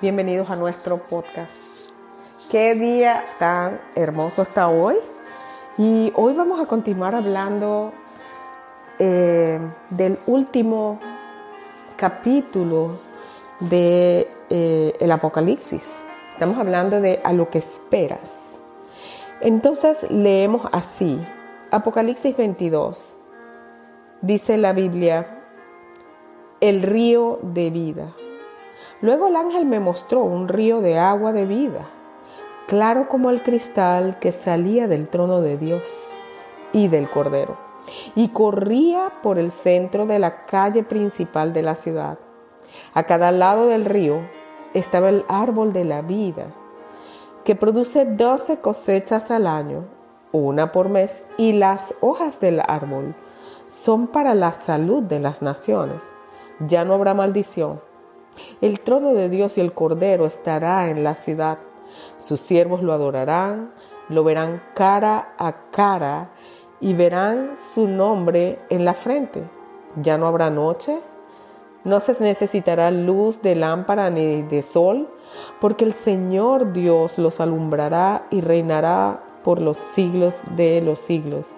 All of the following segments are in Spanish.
Bienvenidos a nuestro podcast. Qué día tan hermoso está hoy. Y hoy vamos a continuar hablando eh, del último capítulo de eh, el Apocalipsis. Estamos hablando de a lo que esperas. Entonces leemos así, Apocalipsis 22. Dice la Biblia, el río de vida. Luego el ángel me mostró un río de agua de vida, claro como el cristal que salía del trono de Dios y del Cordero, y corría por el centro de la calle principal de la ciudad. A cada lado del río estaba el árbol de la vida, que produce doce cosechas al año, una por mes, y las hojas del árbol son para la salud de las naciones. Ya no habrá maldición el trono de Dios y el Cordero estará en la ciudad. Sus siervos lo adorarán, lo verán cara a cara y verán su nombre en la frente. Ya no habrá noche, no se necesitará luz de lámpara ni de sol, porque el Señor Dios los alumbrará y reinará por los siglos de los siglos.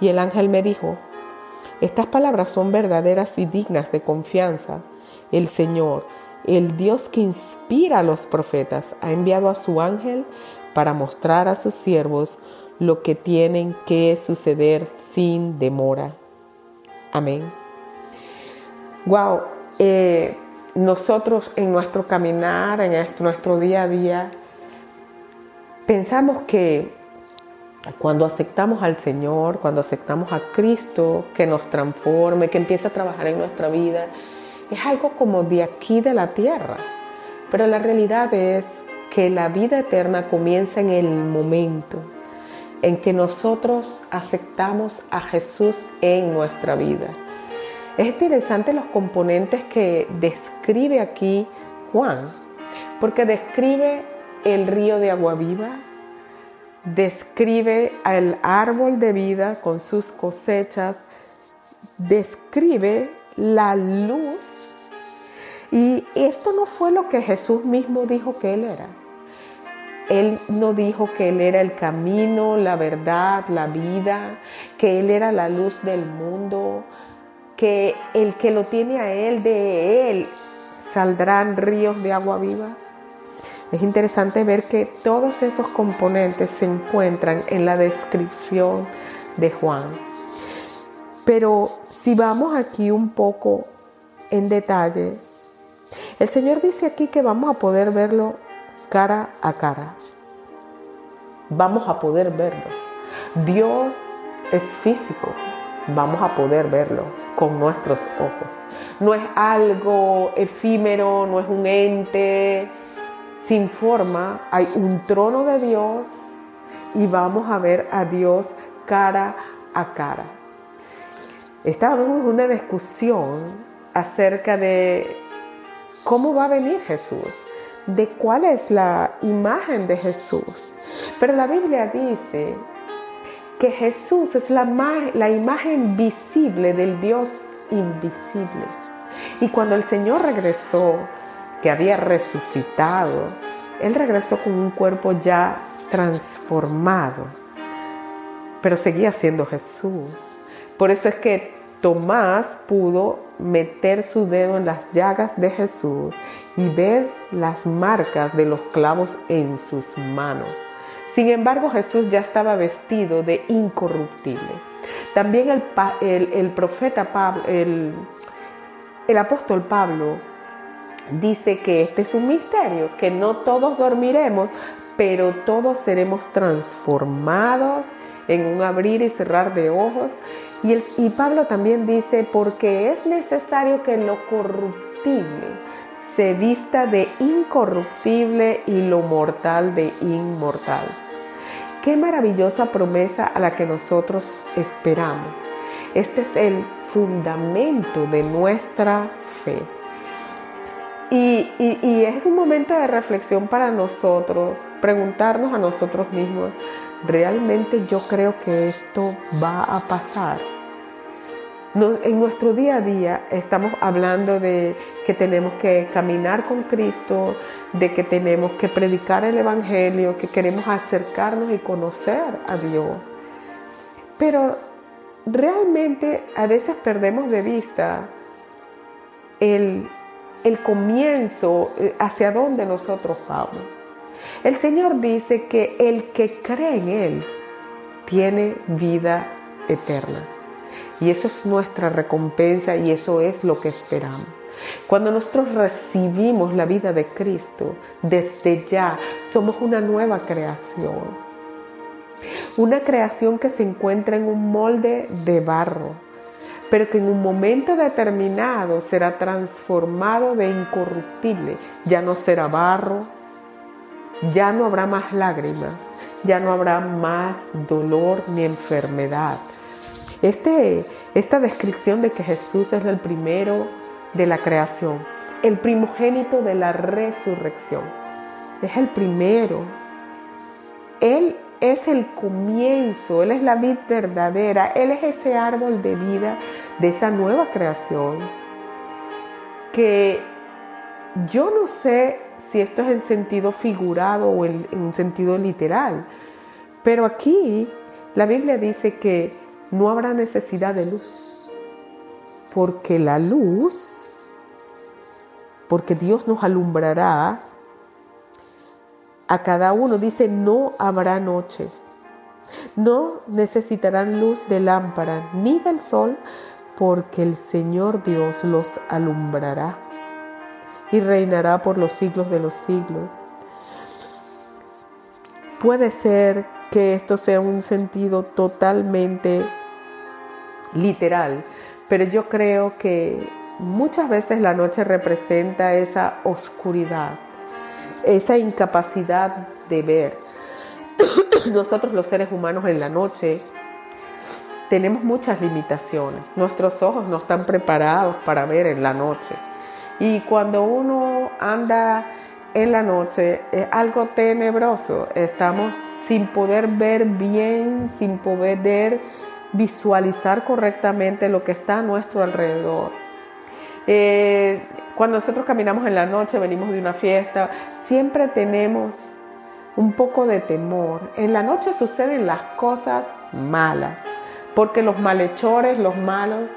Y el ángel me dijo, estas palabras son verdaderas y dignas de confianza el Señor, el Dios que inspira a los profetas, ha enviado a su ángel para mostrar a sus siervos lo que tienen que suceder sin demora. Amén. Wow, eh, nosotros en nuestro caminar, en nuestro día a día, pensamos que cuando aceptamos al Señor, cuando aceptamos a Cristo, que nos transforme, que empiece a trabajar en nuestra vida, es algo como de aquí de la tierra. Pero la realidad es que la vida eterna comienza en el momento en que nosotros aceptamos a Jesús en nuestra vida. Es interesante los componentes que describe aquí Juan, porque describe el río de agua viva, describe el árbol de vida con sus cosechas, describe la luz. Y esto no fue lo que Jesús mismo dijo que Él era. Él no dijo que Él era el camino, la verdad, la vida, que Él era la luz del mundo, que el que lo tiene a Él, de Él saldrán ríos de agua viva. Es interesante ver que todos esos componentes se encuentran en la descripción de Juan. Pero si vamos aquí un poco en detalle, el Señor dice aquí que vamos a poder verlo cara a cara. Vamos a poder verlo. Dios es físico. Vamos a poder verlo con nuestros ojos. No es algo efímero, no es un ente sin forma. Hay un trono de Dios y vamos a ver a Dios cara a cara estábamos en una discusión acerca de cómo va a venir Jesús, de cuál es la imagen de Jesús. Pero la Biblia dice que Jesús es la, la imagen visible del Dios invisible. Y cuando el Señor regresó, que había resucitado, Él regresó con un cuerpo ya transformado, pero seguía siendo Jesús. Por eso es que Tomás pudo meter su dedo en las llagas de Jesús y ver las marcas de los clavos en sus manos. Sin embargo, Jesús ya estaba vestido de incorruptible. También el, profeta Pablo, el, el apóstol Pablo dice que este es un misterio, que no todos dormiremos, pero todos seremos transformados en un abrir y cerrar de ojos. Y, Pablo también dice, porque es necesario que lo corruptible se vista de incorruptible y lo mortal de inmortal. Qué maravillosa promesa a la que nosotros esperamos. Este es el fundamento de nuestra fe. Y, y, es un momento de reflexión para nosotros, preguntarnos a nosotros mismos, ¿realmente yo creo que esto va a pasar? en nuestro día a día estamos hablando de que tenemos que caminar con Cristo, de que tenemos que predicar el Evangelio, que queremos acercarnos y conocer a Dios. Pero realmente a veces perdemos de vista el, el comienzo, eh, hacia dónde nosotros vamos. El Señor dice que el que cree en Él tiene vida eterna. Y eso es nuestra recompensa y eso es lo que esperamos. Cuando nosotros recibimos la vida de Cristo, desde ya somos una nueva creación. Una creación que se encuentra en un molde de barro, pero que en un momento determinado será transformado de incorruptible. Ya no será barro, ya no habrá más lágrimas, ya no habrá más dolor ni enfermedad este, esta descripción de que Jesús es el primero de la creación, el primogénito de la resurrección, es el primero. Él es el comienzo, Él es la vid verdadera, Él es ese árbol de vida de esa nueva creación que yo no sé si esto es en sentido figurado o en, en sentido literal, pero aquí la Biblia dice que no habrá necesidad de luz, porque la luz, porque Dios nos alumbrará a cada uno, dice, no habrá noche, no necesitarán luz de lámpara ni del sol, porque el Señor Dios los alumbrará y reinará por los siglos de los siglos. Puede ser que esto sea un sentido totalmente literal, pero yo creo que muchas veces la noche representa esa oscuridad, esa incapacidad de ver. Nosotros los seres humanos en la noche tenemos muchas limitaciones. Nuestros ojos no están preparados para ver en la noche. Y cuando uno anda en la noche es algo tenebroso. Estamos sin poder ver bien, sin poder visualizar correctamente lo que está a nuestro alrededor. Eh, cuando nosotros caminamos en la noche, venimos de una fiesta, siempre tenemos un poco de temor. En la noche suceden las cosas malas, porque los malhechores, los malos,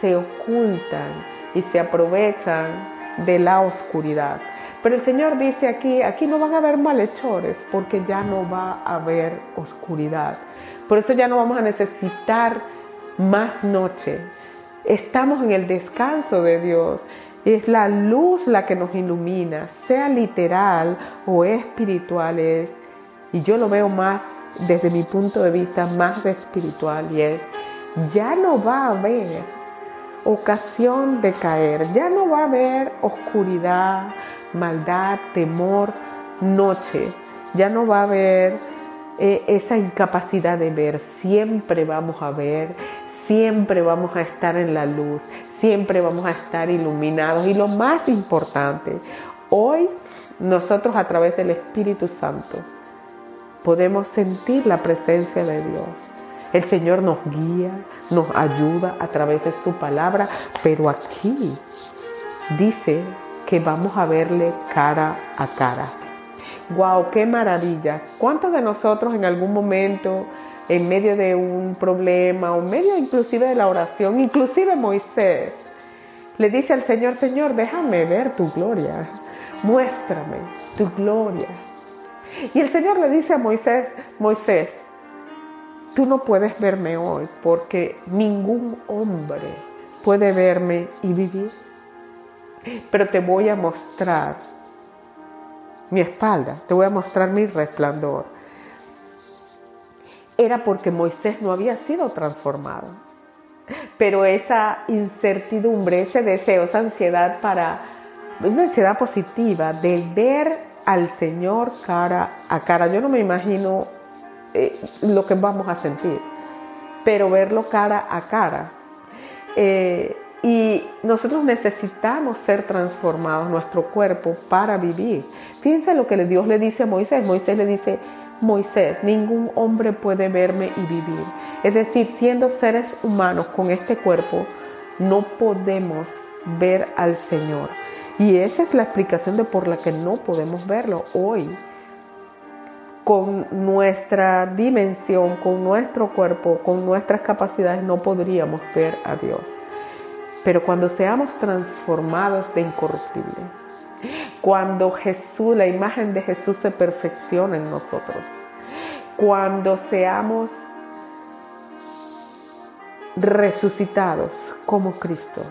se ocultan y se aprovechan de la oscuridad. Pero el Señor dice aquí, aquí no van a haber malhechores porque ya no va a haber oscuridad. Por eso ya no vamos a necesitar más noche. Estamos en el descanso de Dios. Es la luz la que nos ilumina, sea literal o espiritual es. Y yo lo veo más desde mi punto de vista más espiritual y es, ya no va a haber ocasión de caer, ya no va a haber oscuridad, maldad, temor, noche. Ya no va a haber eh, esa incapacidad de ver. Siempre vamos a ver, siempre vamos a estar en la luz, siempre vamos a estar iluminados. Y lo más importante, hoy nosotros a través del Espíritu Santo podemos sentir la presencia de Dios. El Señor nos guía, nos ayuda a través de su palabra, pero aquí dice que vamos a verle cara a cara. ¡Wow! ¡Qué maravilla! ¿Cuántos de nosotros en algún momento, en medio de un problema, o en medio inclusive de la oración, inclusive Moisés, le dice al Señor, Señor, déjame ver tu gloria, muéstrame tu gloria. Y el Señor le dice a Moisés, Moisés, tú no puedes verme hoy porque ningún hombre puede verme y vivir pero te voy a mostrar mi espalda, te voy a mostrar mi resplandor. Era porque Moisés no había sido transformado. Pero esa incertidumbre, ese deseo, esa ansiedad para, una ansiedad positiva de ver al Señor cara a cara. Yo no me imagino eh, lo que vamos a sentir, pero verlo cara a cara. Eh, y nosotros necesitamos ser transformados, nuestro cuerpo, para vivir. Fíjense lo que Dios le dice a Moisés. Moisés le dice, Moisés, ningún hombre puede verme y vivir. Es decir, siendo seres humanos con este cuerpo, no podemos ver al Señor. Y esa es la explicación de por la que no podemos verlo hoy. Con nuestra dimensión, con nuestro cuerpo, con nuestras capacidades, no podríamos ver a Dios. Pero cuando seamos transformados de incorruptible, cuando Jesús, la imagen de Jesús se perfecciona en nosotros, cuando seamos resucitados como Cristo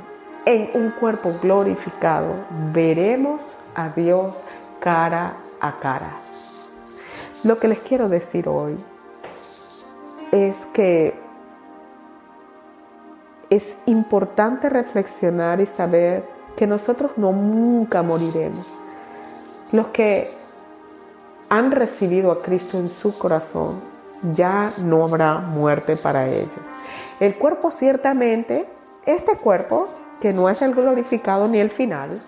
en un cuerpo glorificado, veremos a Dios cara a cara. Lo que les quiero decir hoy es que es importante reflexionar y saber que nosotros no nunca moriremos. Los que han recibido a Cristo en su corazón, ya no habrá muerte para ellos. El cuerpo ciertamente, este cuerpo, que no es el glorificado ni el final,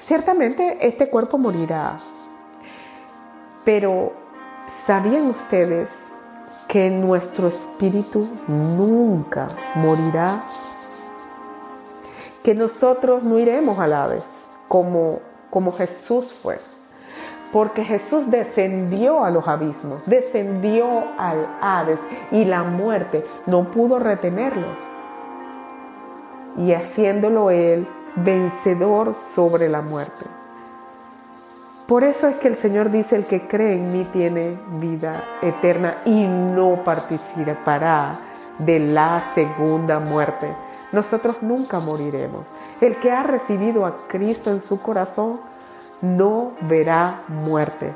ciertamente este cuerpo morirá. Pero ¿sabían ustedes que nuestro espíritu nunca morirá? Que nosotros no iremos a la vez como, como Jesús fue. Porque Jesús descendió a los abismos, descendió al Hades y la muerte no pudo retenerlo. Y haciéndolo él vencedor sobre la muerte. Por eso es que el Señor dice, el que cree en mí tiene vida eterna y no participará de la segunda muerte. Nosotros nunca moriremos. El que ha recibido a Cristo en su corazón no verá muerte.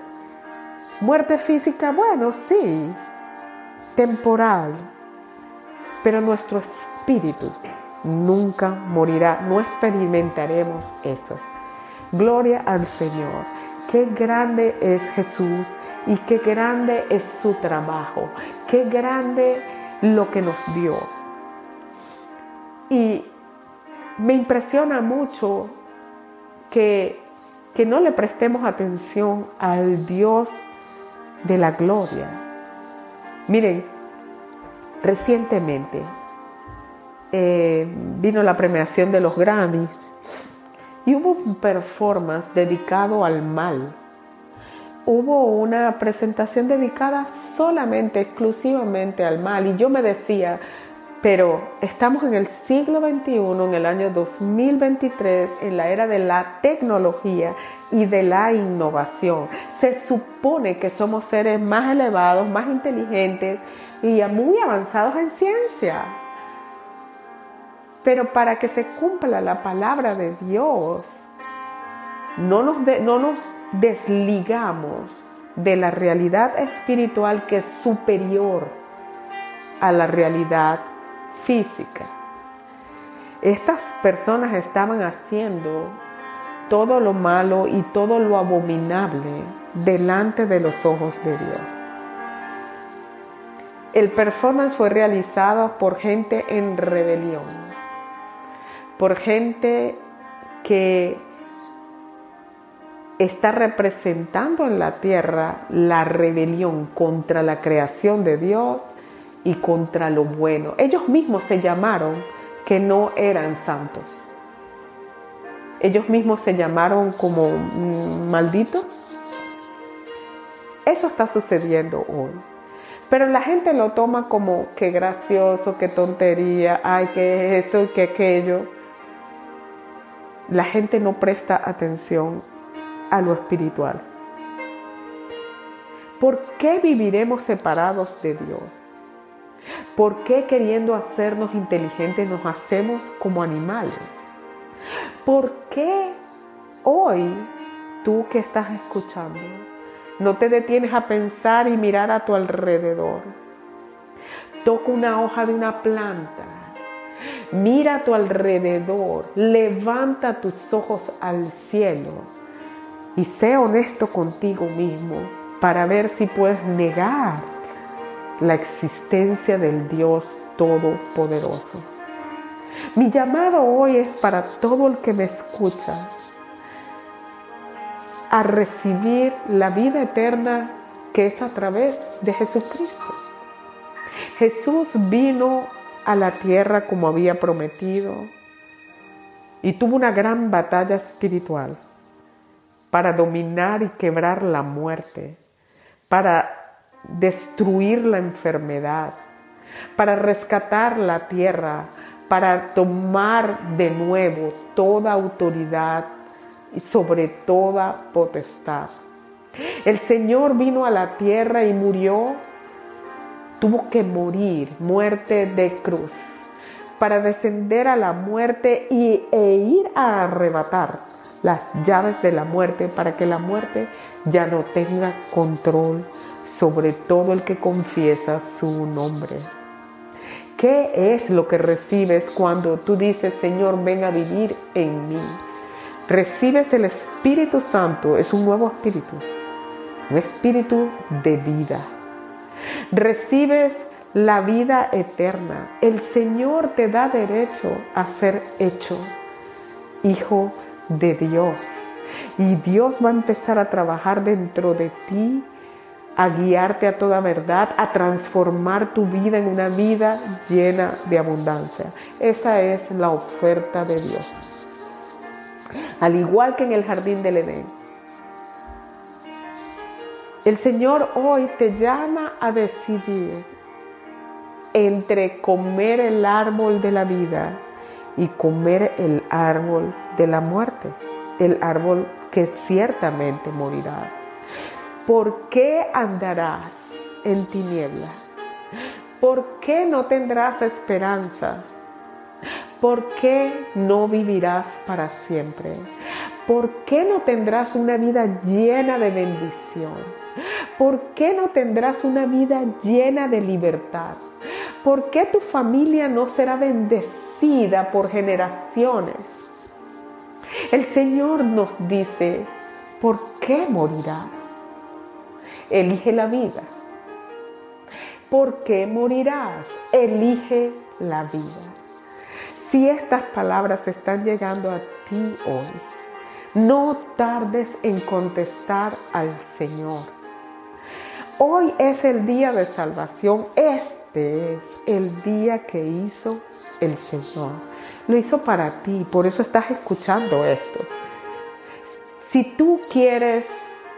Muerte física, bueno, sí, temporal, pero nuestro espíritu nunca morirá, no experimentaremos eso. Gloria al Señor. Qué grande es Jesús y qué grande es su trabajo, qué grande lo que nos dio. Y me impresiona mucho que, que no le prestemos atención al Dios de la gloria. Miren, recientemente eh, vino la premiación de los Grammys y hubo un performance dedicado al mal. Hubo una presentación dedicada solamente, exclusivamente al mal. Y yo me decía, pero estamos en el siglo XXI, en el año 2023, en la era de la tecnología y de la innovación. Se supone que somos seres más elevados, más inteligentes y muy avanzados en ciencia. Pero para que se cumpla la palabra de Dios, no nos, no nos desligamos de la realidad espiritual que es superior a la realidad física. Estas personas estaban haciendo todo lo malo y todo lo abominable delante de los ojos de Dios. El performance fue realizado por gente en rebelión por gente que está representando en la tierra la rebelión contra la creación de Dios y contra lo bueno. Ellos mismos se llamaron que no eran santos. Ellos mismos se llamaron como mm, malditos. Eso está sucediendo hoy. Pero la gente lo toma como que gracioso, que tontería, ay, que esto y que aquello la gente no presta atención a lo espiritual. ¿Por qué viviremos separados de Dios? ¿Por qué queriendo hacernos inteligentes nos hacemos como animales? ¿Por qué hoy tú que estás escuchando no te detienes a pensar y mirar a tu alrededor? Toca una hoja de una planta Mira a tu alrededor, levanta tus ojos al cielo y sé honesto contigo mismo para ver si puedes negar la existencia del Dios Todopoderoso. Mi llamado hoy es para todo el que me escucha a recibir la vida eterna que es a través de Jesucristo. Jesús vino a la tierra como había prometido y tuvo una gran batalla espiritual para dominar y quebrar la muerte, para destruir la enfermedad, para rescatar la tierra, para tomar de nuevo toda autoridad y sobre toda potestad. El Señor vino a la tierra y murió, tuvo que morir, muerte de cruz, para descender a la muerte y, e ir a arrebatar las llaves de la muerte para que la muerte ya no tenga control sobre todo el que confiesa su nombre. ¿Qué es lo que recibes cuando tú dices, Señor, ven a vivir en mí? Recibes el Espíritu Santo, es un nuevo espíritu, un espíritu de vida. Recibes la vida eterna. El Señor te da derecho a ser hecho hijo de Dios. Y Dios va a empezar a trabajar dentro de ti a guiarte a toda verdad, a transformar tu vida en una vida llena de abundancia. Esa es la oferta de Dios. Al igual que en el jardín del Edén. El Señor hoy te llama a decidir entre comer el árbol de la vida y comer el árbol de la muerte, el árbol que ciertamente morirá. ¿Por qué andarás en tiniebla? ¿Por qué no tendrás esperanza? ¿Por qué no vivirás para siempre? ¿Por qué no tendrás una vida llena de bendición? ¿Por qué no tendrás una vida llena de libertad? ¿Por qué tu familia no será bendecida por generaciones? El Señor nos dice, ¿por qué morirás? Elige la vida. ¿Por qué morirás? Elige la vida. Si estas palabras están llegando a ti hoy, no tardes en contestar al Señor. Hoy es el día de salvación. Este es el día que hizo el Señor. Lo hizo para ti, por eso estás escuchando esto. Si tú quieres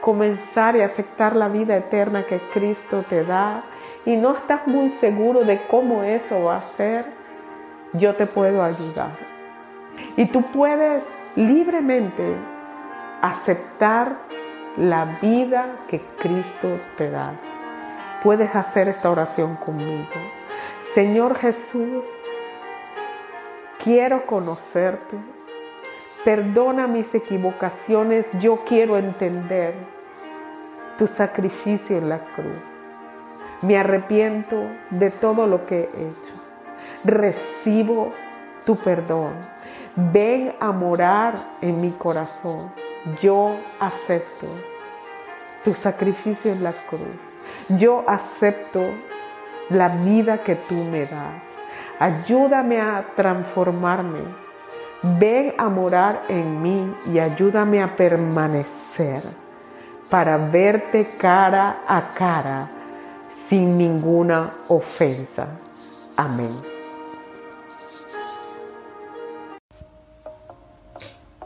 comenzar y aceptar la vida eterna que Cristo te da y no estás muy seguro de cómo eso va a ser, yo te puedo ayudar. Y tú puedes libremente aceptar la vida que Cristo te da. Puedes hacer esta oración conmigo. Señor Jesús, quiero conocerte Perdona mis equivocaciones, yo quiero entender tu sacrificio en la cruz. Me arrepiento de todo lo que he hecho. Recibo tu perdón. Ven a morar en mi corazón. Yo acepto tu sacrificio en la cruz. Yo acepto la vida que tú me das. Ayúdame a transformarme Ven a morar en mí y ayúdame a permanecer para verte cara a cara sin ninguna ofensa. Amén.